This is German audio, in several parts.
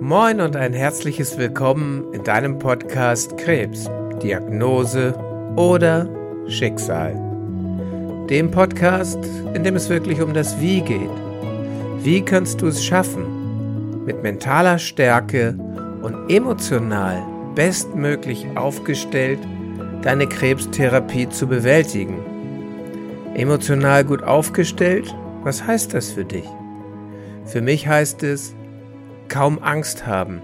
Moin und ein herzliches Willkommen in deinem Podcast Krebs, Diagnose oder Schicksal. Dem Podcast, in dem es wirklich um das Wie geht. Wie kannst du es schaffen, mit mentaler Stärke und emotional bestmöglich aufgestellt deine Krebstherapie zu bewältigen? Emotional gut aufgestellt? Was heißt das für dich? Für mich heißt es, kaum Angst haben,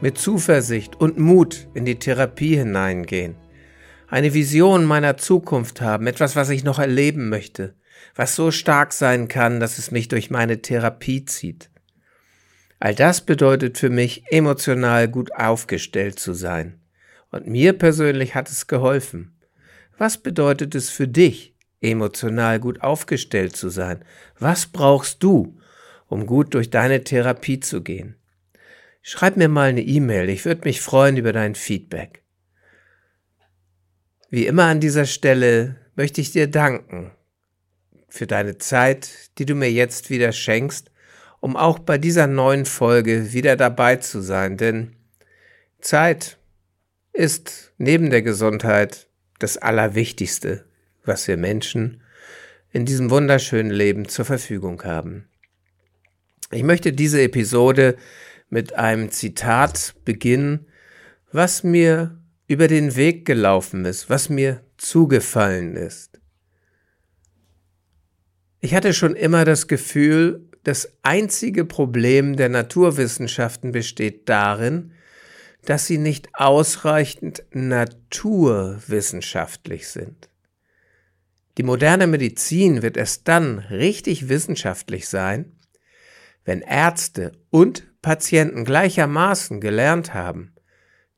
mit Zuversicht und Mut in die Therapie hineingehen, eine Vision meiner Zukunft haben, etwas, was ich noch erleben möchte, was so stark sein kann, dass es mich durch meine Therapie zieht. All das bedeutet für mich, emotional gut aufgestellt zu sein. Und mir persönlich hat es geholfen. Was bedeutet es für dich, emotional gut aufgestellt zu sein? Was brauchst du, um gut durch deine Therapie zu gehen? Schreib mir mal eine E-Mail, ich würde mich freuen über dein Feedback. Wie immer an dieser Stelle möchte ich dir danken für deine Zeit, die du mir jetzt wieder schenkst, um auch bei dieser neuen Folge wieder dabei zu sein, denn Zeit ist neben der Gesundheit das Allerwichtigste, was wir Menschen in diesem wunderschönen Leben zur Verfügung haben. Ich möchte diese Episode mit einem Zitat beginnen, was mir über den Weg gelaufen ist, was mir zugefallen ist. Ich hatte schon immer das Gefühl, das einzige Problem der Naturwissenschaften besteht darin, dass sie nicht ausreichend naturwissenschaftlich sind. Die moderne Medizin wird erst dann richtig wissenschaftlich sein, wenn Ärzte und Patienten gleichermaßen gelernt haben,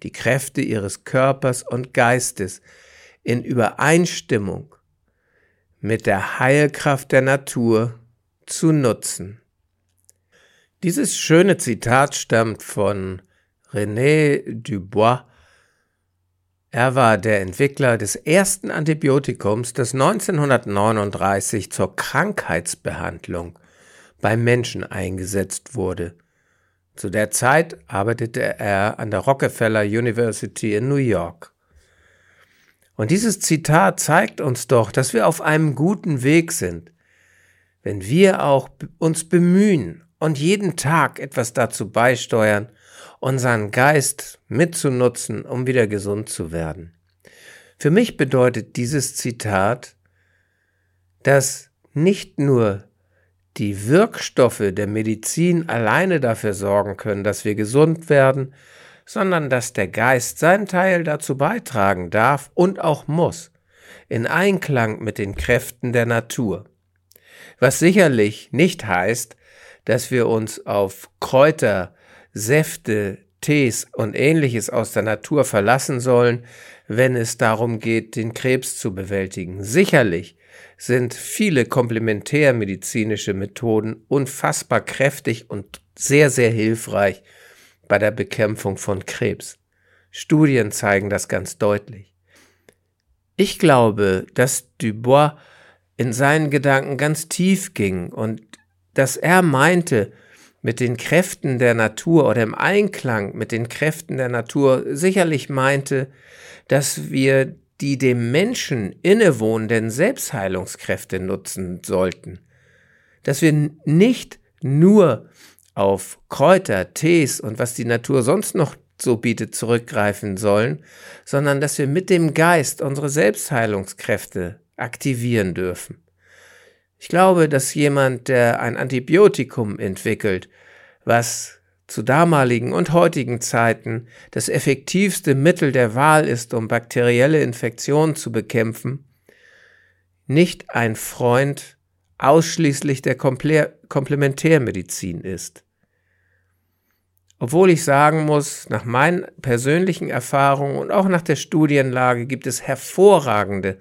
die Kräfte ihres Körpers und Geistes in Übereinstimmung mit der Heilkraft der Natur zu nutzen. Dieses schöne Zitat stammt von René Dubois. Er war der Entwickler des ersten Antibiotikums, das 1939 zur Krankheitsbehandlung beim Menschen eingesetzt wurde. Zu der Zeit arbeitete er an der Rockefeller University in New York. Und dieses Zitat zeigt uns doch, dass wir auf einem guten Weg sind, wenn wir auch uns bemühen und jeden Tag etwas dazu beisteuern, unseren Geist mitzunutzen, um wieder gesund zu werden. Für mich bedeutet dieses Zitat, dass nicht nur die Wirkstoffe der Medizin alleine dafür sorgen können, dass wir gesund werden, sondern dass der Geist seinen Teil dazu beitragen darf und auch muss, in Einklang mit den Kräften der Natur. Was sicherlich nicht heißt, dass wir uns auf Kräuter, Säfte, Tees und ähnliches aus der Natur verlassen sollen, wenn es darum geht, den Krebs zu bewältigen. Sicherlich sind viele komplementärmedizinische Methoden unfassbar kräftig und sehr, sehr hilfreich bei der Bekämpfung von Krebs. Studien zeigen das ganz deutlich. Ich glaube, dass Dubois in seinen Gedanken ganz tief ging und dass er meinte, mit den Kräften der Natur oder im Einklang mit den Kräften der Natur sicherlich meinte, dass wir die dem Menschen innewohnenden Selbstheilungskräfte nutzen sollten. Dass wir nicht nur auf Kräuter, Tees und was die Natur sonst noch so bietet zurückgreifen sollen, sondern dass wir mit dem Geist unsere Selbstheilungskräfte aktivieren dürfen. Ich glaube, dass jemand, der ein Antibiotikum entwickelt, was zu damaligen und heutigen Zeiten das effektivste Mittel der Wahl ist, um bakterielle Infektionen zu bekämpfen, nicht ein Freund ausschließlich der Komplementärmedizin ist. Obwohl ich sagen muss, nach meinen persönlichen Erfahrungen und auch nach der Studienlage gibt es hervorragende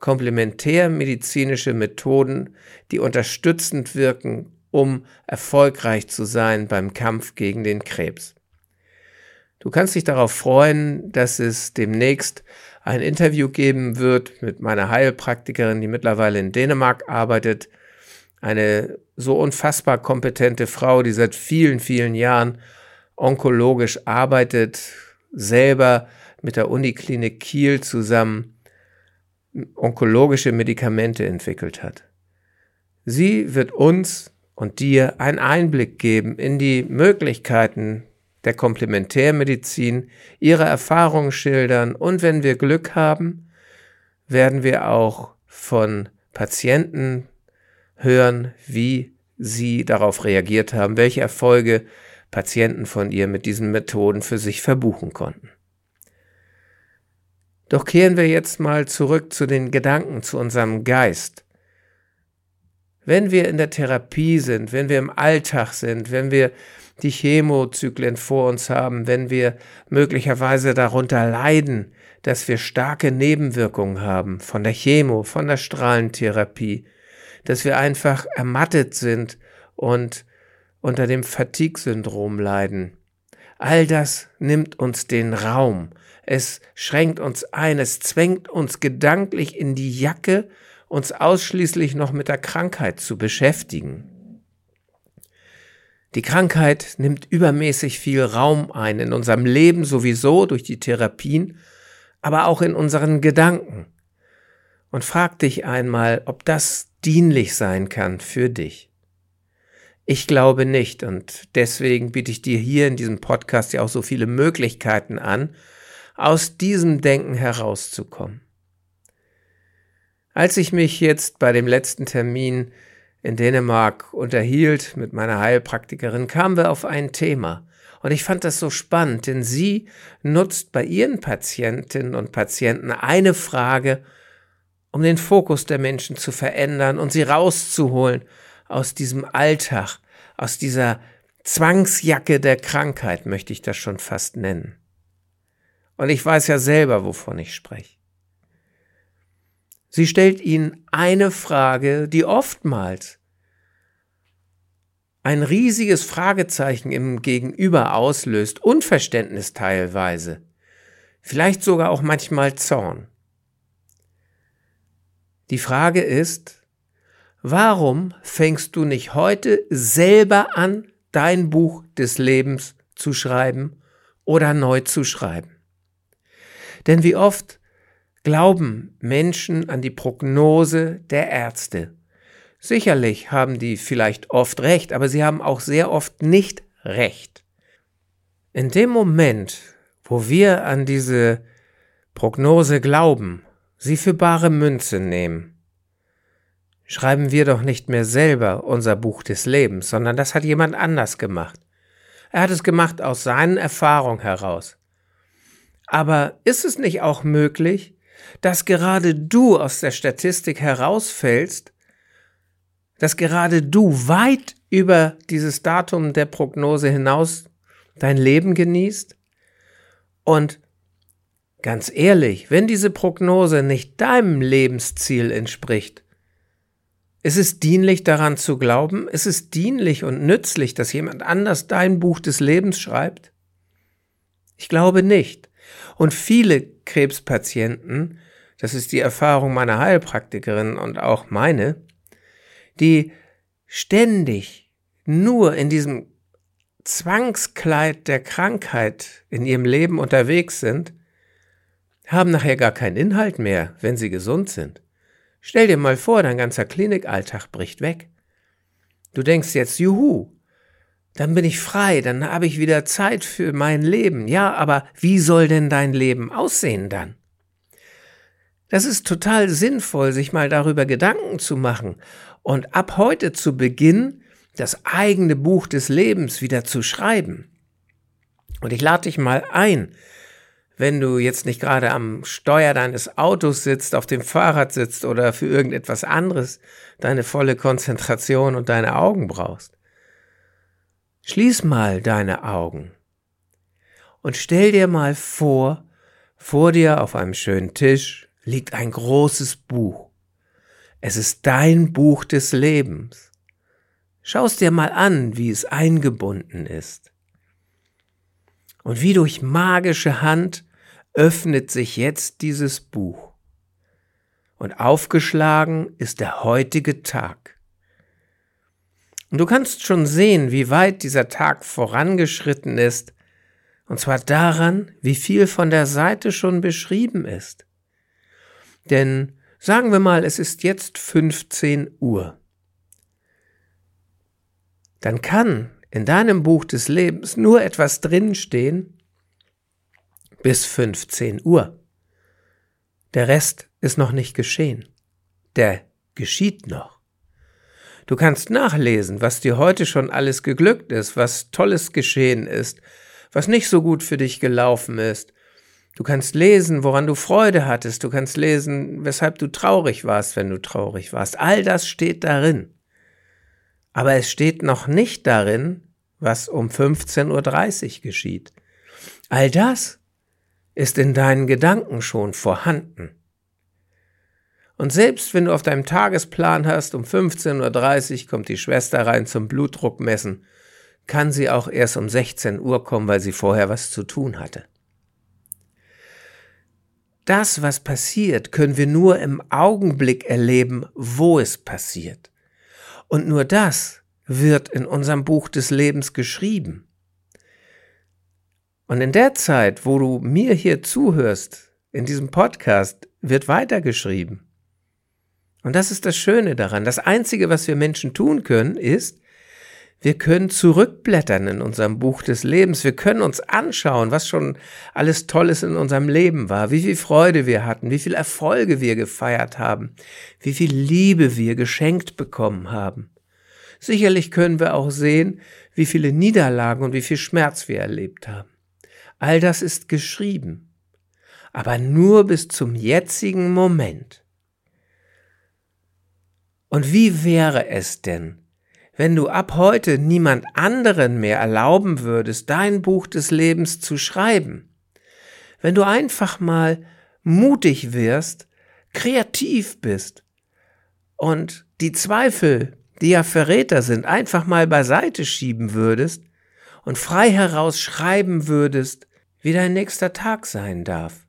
komplementärmedizinische Methoden, die unterstützend wirken um erfolgreich zu sein beim Kampf gegen den Krebs. Du kannst dich darauf freuen, dass es demnächst ein Interview geben wird mit meiner Heilpraktikerin, die mittlerweile in Dänemark arbeitet. Eine so unfassbar kompetente Frau, die seit vielen, vielen Jahren onkologisch arbeitet, selber mit der Uniklinik Kiel zusammen onkologische Medikamente entwickelt hat. Sie wird uns und dir einen Einblick geben in die Möglichkeiten der Komplementärmedizin, ihre Erfahrungen schildern und wenn wir Glück haben, werden wir auch von Patienten hören, wie sie darauf reagiert haben, welche Erfolge Patienten von ihr mit diesen Methoden für sich verbuchen konnten. Doch kehren wir jetzt mal zurück zu den Gedanken, zu unserem Geist. Wenn wir in der Therapie sind, wenn wir im Alltag sind, wenn wir die Chemozyklen vor uns haben, wenn wir möglicherweise darunter leiden, dass wir starke Nebenwirkungen haben von der Chemo, von der Strahlentherapie, dass wir einfach ermattet sind und unter dem Fatigue-Syndrom leiden. All das nimmt uns den Raum. Es schränkt uns ein, es zwängt uns gedanklich in die Jacke, uns ausschließlich noch mit der Krankheit zu beschäftigen. Die Krankheit nimmt übermäßig viel Raum ein in unserem Leben sowieso durch die Therapien, aber auch in unseren Gedanken. Und frag dich einmal, ob das dienlich sein kann für dich. Ich glaube nicht und deswegen biete ich dir hier in diesem Podcast ja auch so viele Möglichkeiten an, aus diesem Denken herauszukommen. Als ich mich jetzt bei dem letzten Termin in Dänemark unterhielt mit meiner Heilpraktikerin, kamen wir auf ein Thema. Und ich fand das so spannend, denn sie nutzt bei ihren Patientinnen und Patienten eine Frage, um den Fokus der Menschen zu verändern und sie rauszuholen aus diesem Alltag, aus dieser Zwangsjacke der Krankheit, möchte ich das schon fast nennen. Und ich weiß ja selber, wovon ich spreche. Sie stellt ihnen eine Frage, die oftmals ein riesiges Fragezeichen im Gegenüber auslöst, Unverständnis teilweise, vielleicht sogar auch manchmal Zorn. Die Frage ist, warum fängst du nicht heute selber an, dein Buch des Lebens zu schreiben oder neu zu schreiben? Denn wie oft glauben Menschen an die Prognose der Ärzte? Sicherlich haben die vielleicht oft recht, aber sie haben auch sehr oft nicht recht. In dem Moment, wo wir an diese Prognose glauben, sie für bare Münze nehmen, schreiben wir doch nicht mehr selber unser Buch des Lebens, sondern das hat jemand anders gemacht. Er hat es gemacht aus seinen Erfahrungen heraus. Aber ist es nicht auch möglich, dass gerade du aus der Statistik herausfällst, dass gerade du weit über dieses Datum der Prognose hinaus dein Leben genießt? Und ganz ehrlich, wenn diese Prognose nicht deinem Lebensziel entspricht, ist es dienlich daran zu glauben? Ist es dienlich und nützlich, dass jemand anders dein Buch des Lebens schreibt? Ich glaube nicht. Und viele Krebspatienten, das ist die Erfahrung meiner Heilpraktikerin und auch meine, die ständig nur in diesem Zwangskleid der Krankheit in ihrem Leben unterwegs sind, haben nachher gar keinen Inhalt mehr, wenn sie gesund sind. Stell dir mal vor, dein ganzer Klinikalltag bricht weg. Du denkst jetzt, juhu, dann bin ich frei, dann habe ich wieder Zeit für mein Leben. Ja, aber wie soll denn dein Leben aussehen dann? Das ist total sinnvoll, sich mal darüber Gedanken zu machen und ab heute zu Beginn das eigene Buch des Lebens wieder zu schreiben. Und ich lade dich mal ein, wenn du jetzt nicht gerade am Steuer deines Autos sitzt, auf dem Fahrrad sitzt oder für irgendetwas anderes deine volle Konzentration und deine Augen brauchst. Schließ mal deine Augen und stell dir mal vor, vor dir auf einem schönen Tisch liegt ein großes Buch. Es ist dein Buch des Lebens. Schau's dir mal an, wie es eingebunden ist. Und wie durch magische Hand öffnet sich jetzt dieses Buch. Und aufgeschlagen ist der heutige Tag. Und du kannst schon sehen, wie weit dieser Tag vorangeschritten ist, und zwar daran, wie viel von der Seite schon beschrieben ist. Denn sagen wir mal, es ist jetzt 15 Uhr. Dann kann in deinem Buch des Lebens nur etwas drinstehen bis 15 Uhr. Der Rest ist noch nicht geschehen. Der geschieht noch. Du kannst nachlesen, was dir heute schon alles geglückt ist, was Tolles geschehen ist, was nicht so gut für dich gelaufen ist. Du kannst lesen, woran du Freude hattest. Du kannst lesen, weshalb du traurig warst, wenn du traurig warst. All das steht darin. Aber es steht noch nicht darin, was um 15.30 Uhr geschieht. All das ist in deinen Gedanken schon vorhanden. Und selbst wenn du auf deinem Tagesplan hast, um 15.30 Uhr kommt die Schwester rein zum Blutdruck messen, kann sie auch erst um 16 Uhr kommen, weil sie vorher was zu tun hatte. Das, was passiert, können wir nur im Augenblick erleben, wo es passiert. Und nur das wird in unserem Buch des Lebens geschrieben. Und in der Zeit, wo du mir hier zuhörst, in diesem Podcast, wird weitergeschrieben. Und das ist das Schöne daran. Das Einzige, was wir Menschen tun können, ist, wir können zurückblättern in unserem Buch des Lebens. Wir können uns anschauen, was schon alles Tolles in unserem Leben war, wie viel Freude wir hatten, wie viel Erfolge wir gefeiert haben, wie viel Liebe wir geschenkt bekommen haben. Sicherlich können wir auch sehen, wie viele Niederlagen und wie viel Schmerz wir erlebt haben. All das ist geschrieben, aber nur bis zum jetzigen Moment. Und wie wäre es denn, wenn du ab heute niemand anderen mehr erlauben würdest, dein Buch des Lebens zu schreiben? Wenn du einfach mal mutig wirst, kreativ bist und die Zweifel die ja Verräter sind, einfach mal beiseite schieben würdest und frei heraus schreiben würdest, wie dein nächster Tag sein darf.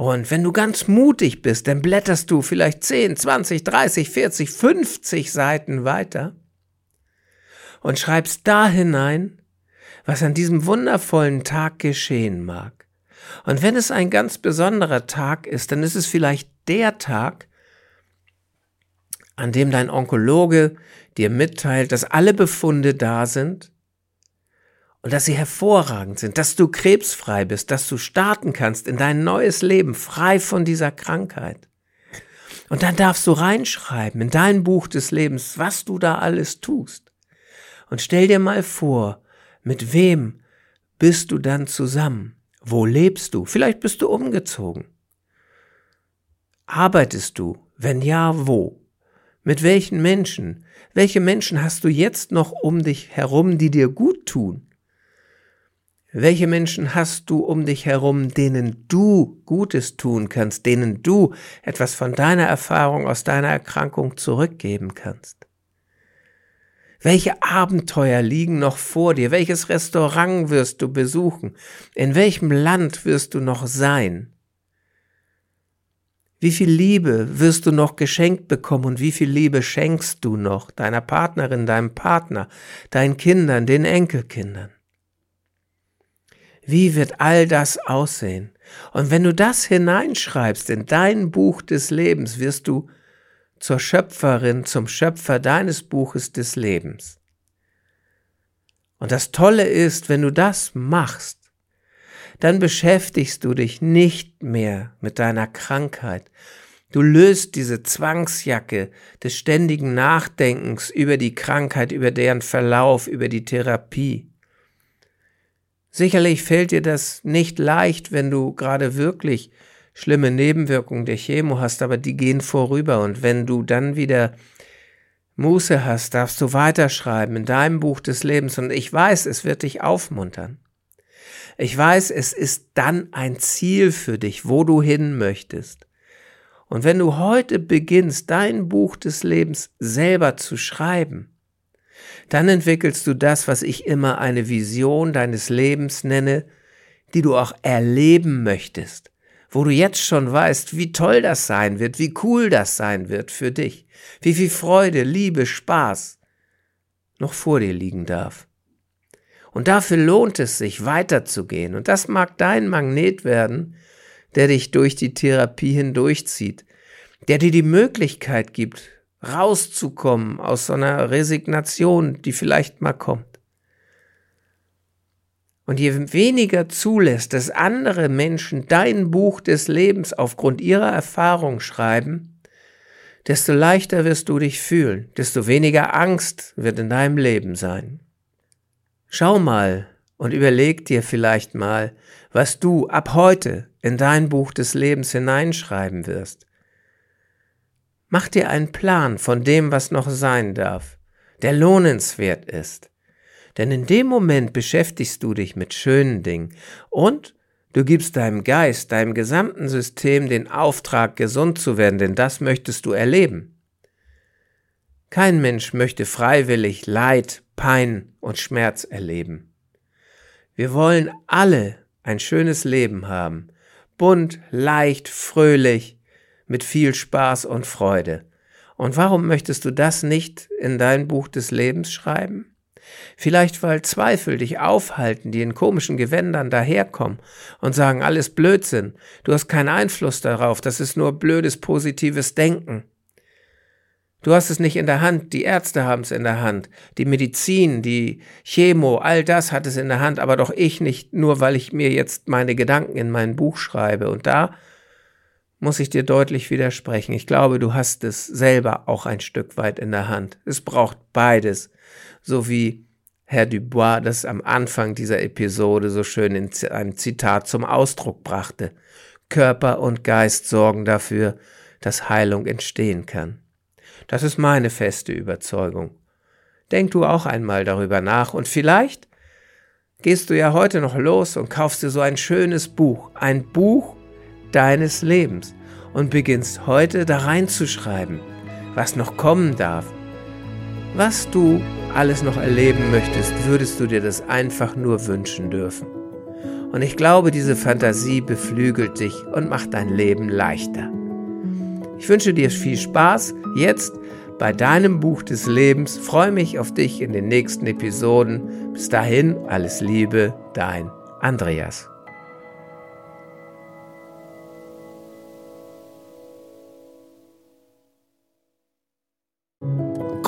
Und wenn du ganz mutig bist, dann blätterst du vielleicht 10, 20, 30, 40, 50 Seiten weiter und schreibst da hinein, was an diesem wundervollen Tag geschehen mag. Und wenn es ein ganz besonderer Tag ist, dann ist es vielleicht der Tag, an dem dein Onkologe dir mitteilt, dass alle Befunde da sind und dass sie hervorragend sind, dass du krebsfrei bist, dass du starten kannst in dein neues Leben frei von dieser Krankheit. Und dann darfst du reinschreiben in dein Buch des Lebens, was du da alles tust. Und stell dir mal vor, mit wem bist du dann zusammen? Wo lebst du? Vielleicht bist du umgezogen. Arbeitest du? Wenn ja, wo? Mit welchen Menschen? Welche Menschen hast du jetzt noch um dich herum, die dir gut tun? Welche Menschen hast du um dich herum, denen du Gutes tun kannst, denen du etwas von deiner Erfahrung aus deiner Erkrankung zurückgeben kannst? Welche Abenteuer liegen noch vor dir? Welches Restaurant wirst du besuchen? In welchem Land wirst du noch sein? Wie viel Liebe wirst du noch geschenkt bekommen und wie viel Liebe schenkst du noch deiner Partnerin, deinem Partner, deinen Kindern, den Enkelkindern? Wie wird all das aussehen? Und wenn du das hineinschreibst in dein Buch des Lebens, wirst du zur Schöpferin, zum Schöpfer deines Buches des Lebens. Und das Tolle ist, wenn du das machst, dann beschäftigst du dich nicht mehr mit deiner Krankheit. Du löst diese Zwangsjacke des ständigen Nachdenkens über die Krankheit, über deren Verlauf, über die Therapie. Sicherlich fällt dir das nicht leicht, wenn du gerade wirklich schlimme Nebenwirkungen der Chemo hast, aber die gehen vorüber und wenn du dann wieder Muße hast, darfst du weiterschreiben in deinem Buch des Lebens und ich weiß, es wird dich aufmuntern. Ich weiß, es ist dann ein Ziel für dich, wo du hin möchtest. Und wenn du heute beginnst, dein Buch des Lebens selber zu schreiben, dann entwickelst du das, was ich immer eine Vision deines Lebens nenne, die du auch erleben möchtest, wo du jetzt schon weißt, wie toll das sein wird, wie cool das sein wird für dich, wie viel Freude, Liebe, Spaß noch vor dir liegen darf. Und dafür lohnt es sich, weiterzugehen. Und das mag dein Magnet werden, der dich durch die Therapie hindurchzieht, der dir die Möglichkeit gibt, rauszukommen aus so einer Resignation, die vielleicht mal kommt. Und je weniger zulässt, dass andere Menschen dein Buch des Lebens aufgrund ihrer Erfahrung schreiben, desto leichter wirst du dich fühlen, desto weniger Angst wird in deinem Leben sein. Schau mal und überleg dir vielleicht mal, was du ab heute in dein Buch des Lebens hineinschreiben wirst. Mach dir einen Plan von dem, was noch sein darf, der lohnenswert ist. Denn in dem Moment beschäftigst du dich mit schönen Dingen und du gibst deinem Geist, deinem gesamten System den Auftrag, gesund zu werden, denn das möchtest du erleben. Kein Mensch möchte freiwillig Leid, Pein und Schmerz erleben. Wir wollen alle ein schönes Leben haben, bunt, leicht, fröhlich, mit viel Spaß und Freude. Und warum möchtest du das nicht in dein Buch des Lebens schreiben? Vielleicht weil Zweifel dich aufhalten, die in komischen Gewändern daherkommen und sagen, alles Blödsinn, du hast keinen Einfluss darauf, das ist nur blödes positives Denken. Du hast es nicht in der Hand, die Ärzte haben es in der Hand, die Medizin, die Chemo, all das hat es in der Hand, aber doch ich nicht, nur weil ich mir jetzt meine Gedanken in mein Buch schreibe. Und da muss ich dir deutlich widersprechen. Ich glaube, du hast es selber auch ein Stück weit in der Hand. Es braucht beides. So wie Herr Dubois das am Anfang dieser Episode so schön in einem Zitat zum Ausdruck brachte. Körper und Geist sorgen dafür, dass Heilung entstehen kann. Das ist meine feste Überzeugung. Denk du auch einmal darüber nach und vielleicht gehst du ja heute noch los und kaufst dir so ein schönes Buch, ein Buch deines Lebens und beginnst heute da reinzuschreiben, was noch kommen darf. Was du alles noch erleben möchtest, würdest du dir das einfach nur wünschen dürfen. Und ich glaube, diese Fantasie beflügelt dich und macht dein Leben leichter. Ich wünsche dir viel Spaß jetzt bei deinem Buch des Lebens. Freue mich auf dich in den nächsten Episoden. Bis dahin, alles Liebe, dein Andreas.